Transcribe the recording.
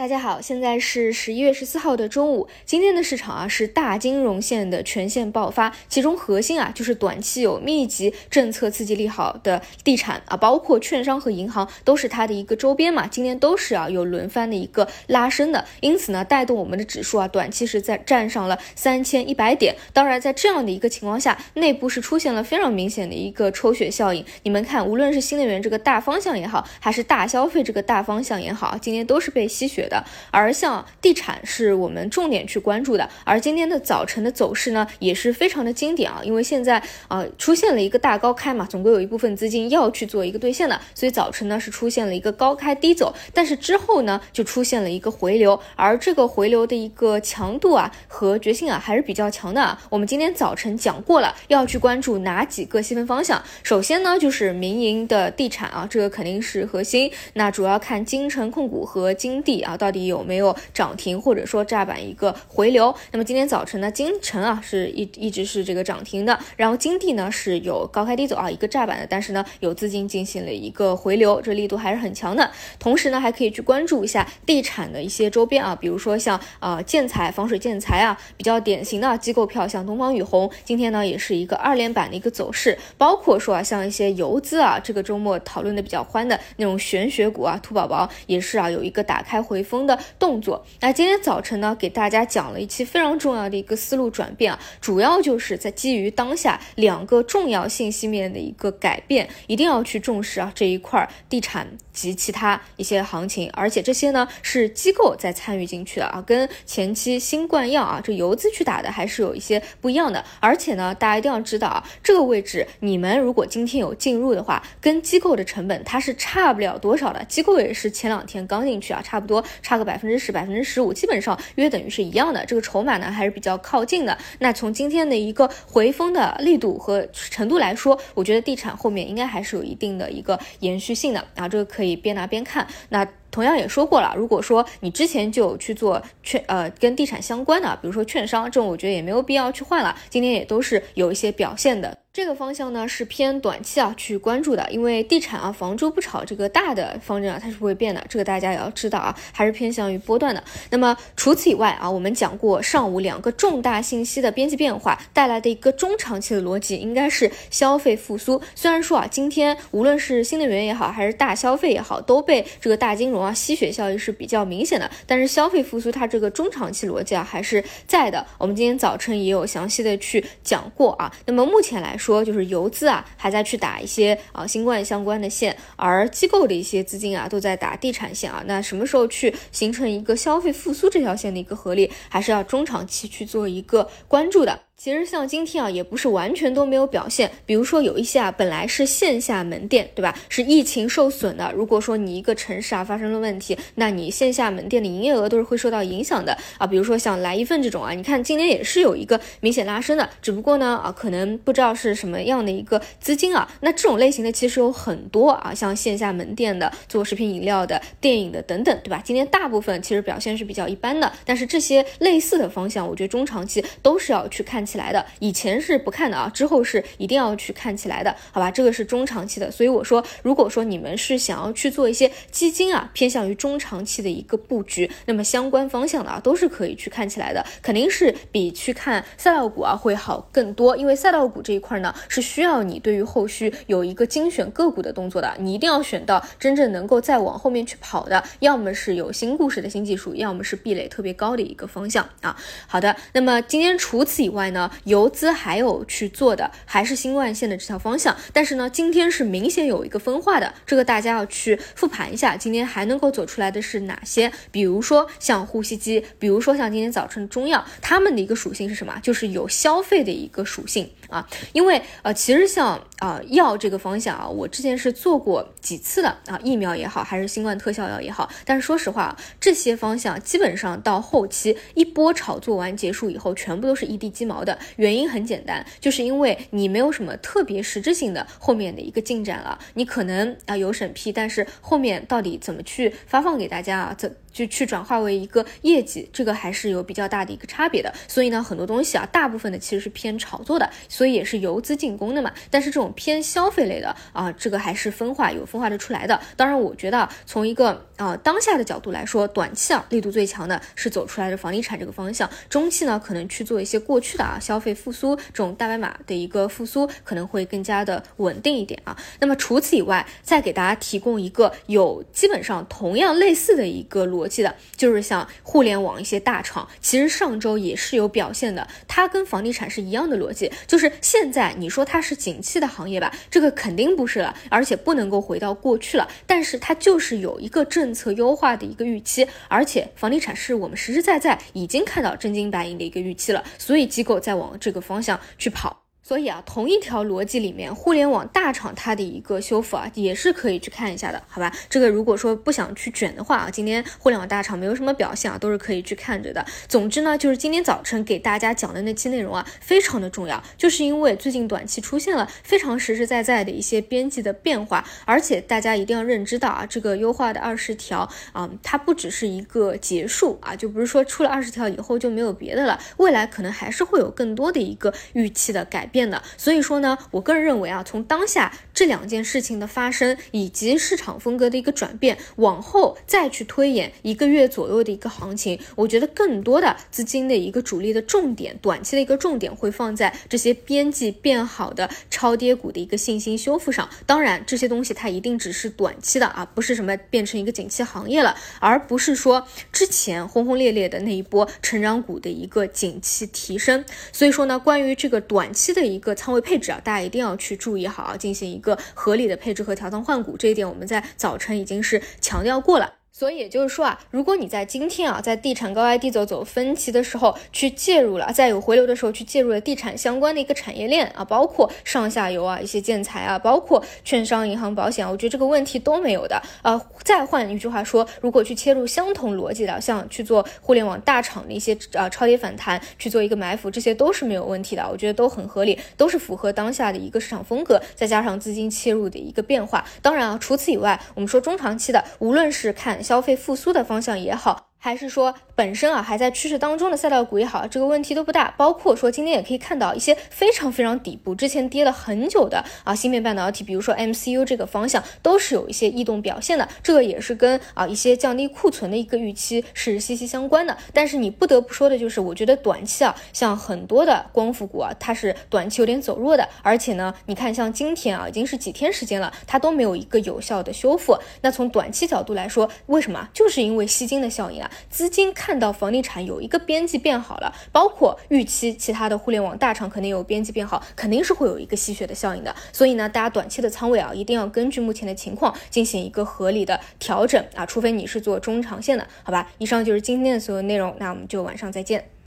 大家好，现在是十一月十四号的中午。今天的市场啊是大金融线的全线爆发，其中核心啊就是短期有密集政策刺激利好的地产啊，包括券商和银行都是它的一个周边嘛。今天都是啊有轮番的一个拉升的，因此呢带动我们的指数啊短期是在站上了三千一百点。当然在这样的一个情况下，内部是出现了非常明显的一个抽血效应。你们看，无论是新能源这个大方向也好，还是大消费这个大方向也好，今天都是被吸血。的，而像地产是我们重点去关注的，而今天的早晨的走势呢，也是非常的经典啊，因为现在啊出现了一个大高开嘛，总归有一部分资金要去做一个兑现的，所以早晨呢是出现了一个高开低走，但是之后呢就出现了一个回流，而这个回流的一个强度啊和决心啊还是比较强的啊。我们今天早晨讲过了，要去关注哪几个细分方向，首先呢就是民营的地产啊，这个肯定是核心，那主要看金城控股和金地啊。到底有没有涨停，或者说炸板一个回流？那么今天早晨呢，金城啊是一一直是这个涨停的，然后金地呢是有高开低走啊，一个炸板的，但是呢有资金进行了一个回流，这力度还是很强的。同时呢，还可以去关注一下地产的一些周边啊，比如说像啊建材、防水建材啊，比较典型的机构票，像东方雨虹，今天呢也是一个二连板的一个走势。包括说啊，像一些游资啊，这个周末讨论的比较欢的那种玄学股啊，兔宝宝也是啊有一个打开回。风的动作，那今天早晨呢，给大家讲了一期非常重要的一个思路转变啊，主要就是在基于当下两个重要信息面的一个改变，一定要去重视啊这一块地产及其他一些行情，而且这些呢是机构在参与进去的啊，跟前期新冠药啊这游资去打的还是有一些不一样的，而且呢大家一定要知道啊，这个位置你们如果今天有进入的话，跟机构的成本它是差不了多少的，机构也是前两天刚进去啊，差不多。差个百分之十、百分之十五，基本上约等于是一样的。这个筹码呢还是比较靠近的。那从今天的一个回风的力度和程度来说，我觉得地产后面应该还是有一定的一个延续性的啊，这个可以边拿边看。那同样也说过了，如果说你之前就有去做券呃跟地产相关的，比如说券商这种，我觉得也没有必要去换了。今天也都是有一些表现的。这个方向呢是偏短期啊去关注的，因为地产啊房住不炒这个大的方针啊它是不会变的，这个大家也要知道啊，还是偏向于波段的。那么除此以外啊，我们讲过上午两个重大信息的边际变化带来的一个中长期的逻辑，应该是消费复苏。虽然说啊今天无论是新能源也好，还是大消费也好，都被这个大金融啊吸血效应是比较明显的，但是消费复苏它这个中长期逻辑啊还是在的。我们今天早晨也有详细的去讲过啊。那么目前来，说就是游资啊，还在去打一些啊新冠相关的线，而机构的一些资金啊，都在打地产线啊。那什么时候去形成一个消费复苏这条线的一个合力，还是要中长期去做一个关注的。其实像今天啊，也不是完全都没有表现。比如说有一些啊，本来是线下门店，对吧？是疫情受损的。如果说你一个城市啊发生了问题，那你线下门店的营业额都是会受到影响的啊。比如说像来一份这种啊，你看今天也是有一个明显拉升的，只不过呢啊，可能不知道是什么样的一个资金啊。那这种类型的其实有很多啊，像线下门店的、做食品饮料的、电影的等等，对吧？今天大部分其实表现是比较一般的，但是这些类似的方向，我觉得中长期都是要去看。起来的，以前是不看的啊，之后是一定要去看起来的，好吧？这个是中长期的，所以我说，如果说你们是想要去做一些基金啊，偏向于中长期的一个布局，那么相关方向的啊，都是可以去看起来的，肯定是比去看赛道股啊会好更多，因为赛道股这一块呢，是需要你对于后续有一个精选个股的动作的，你一定要选到真正能够再往后面去跑的，要么是有新故事的新技术，要么是壁垒特别高的一个方向啊。好的，那么今天除此以外呢？游资还有去做的还是新冠线的这条方向，但是呢，今天是明显有一个分化的，这个大家要去复盘一下，今天还能够走出来的是哪些？比如说像呼吸机，比如说像今天早晨中药，它们的一个属性是什么？就是有消费的一个属性啊，因为呃，其实像啊药这个方向啊，我之前是做过几次的啊，疫苗也好，还是新冠特效药也好，但是说实话，这些方向基本上到后期一波炒作完结束以后，全部都是一地鸡毛的。原因很简单，就是因为你没有什么特别实质性的后面的一个进展了。你可能啊有审批，但是后面到底怎么去发放给大家啊？怎就去转化为一个业绩，这个还是有比较大的一个差别的。所以呢，很多东西啊，大部分的其实是偏炒作的，所以也是游资进攻的嘛。但是这种偏消费类的啊，这个还是分化有分化的出来的。当然，我觉得从一个啊当下的角度来说，短期啊力度最强的是走出来的房地产这个方向，中期呢可能去做一些过去的啊消费复苏这种大白马的一个复苏，可能会更加的稳定一点啊。那么除此以外，再给大家提供一个有基本上同样类似的一个逻逻辑的，就是像互联网一些大厂，其实上周也是有表现的，它跟房地产是一样的逻辑，就是现在你说它是景气的行业吧，这个肯定不是了，而且不能够回到过去了，但是它就是有一个政策优化的一个预期，而且房地产是我们实实在在已经看到真金白银的一个预期了，所以机构在往这个方向去跑。所以啊，同一条逻辑里面，互联网大厂它的一个修复啊，也是可以去看一下的，好吧？这个如果说不想去卷的话啊，今天互联网大厂没有什么表现啊，都是可以去看着的。总之呢，就是今天早晨给大家讲的那期内容啊，非常的重要，就是因为最近短期出现了非常实实在在的一些边际的变化，而且大家一定要认知到啊，这个优化的二十条啊，它不只是一个结束啊，就不是说出了二十条以后就没有别的了，未来可能还是会有更多的一个预期的改变。的，所以说呢，我个人认为啊，从当下这两件事情的发生，以及市场风格的一个转变，往后再去推演一个月左右的一个行情，我觉得更多的资金的一个主力的重点，短期的一个重点会放在这些边际变好的超跌股的一个信心修复上。当然，这些东西它一定只是短期的啊，不是什么变成一个景气行业了，而不是说之前轰轰烈烈的那一波成长股的一个景气提升。所以说呢，关于这个短期的。的一个仓位配置啊，大家一定要去注意好啊，进行一个合理的配置和调仓换股，这一点我们在早晨已经是强调过了。所以也就是说啊，如果你在今天啊，在地产高开低走走分歧的时候去介入了，在有回流的时候去介入了地产相关的一个产业链啊，包括上下游啊，一些建材啊，包括券商、银行、保险，我觉得这个问题都没有的。呃，再换一句话说，如果去切入相同逻辑的，像去做互联网大厂的一些呃超跌反弹，去做一个埋伏，这些都是没有问题的。我觉得都很合理，都是符合当下的一个市场风格，再加上资金切入的一个变化。当然啊，除此以外，我们说中长期的，无论是看。消费复苏的方向也好。还是说本身啊还在趋势当中的赛道股也好，这个问题都不大。包括说今天也可以看到一些非常非常底部，之前跌了很久的啊芯片半导体，比如说 MCU 这个方向都是有一些异动表现的。这个也是跟啊一些降低库存的一个预期是息息相关的。但是你不得不说的就是，我觉得短期啊，像很多的光伏股啊，它是短期有点走弱的。而且呢，你看像今天啊，已经是几天时间了，它都没有一个有效的修复。那从短期角度来说，为什么？就是因为吸金的效应啊资金看到房地产有一个边际变好了，包括预期其他的互联网大厂肯定有边际变好，肯定是会有一个吸血的效应的。所以呢，大家短期的仓位啊，一定要根据目前的情况进行一个合理的调整啊，除非你是做中长线的，好吧？以上就是今天的所有内容，那我们就晚上再见。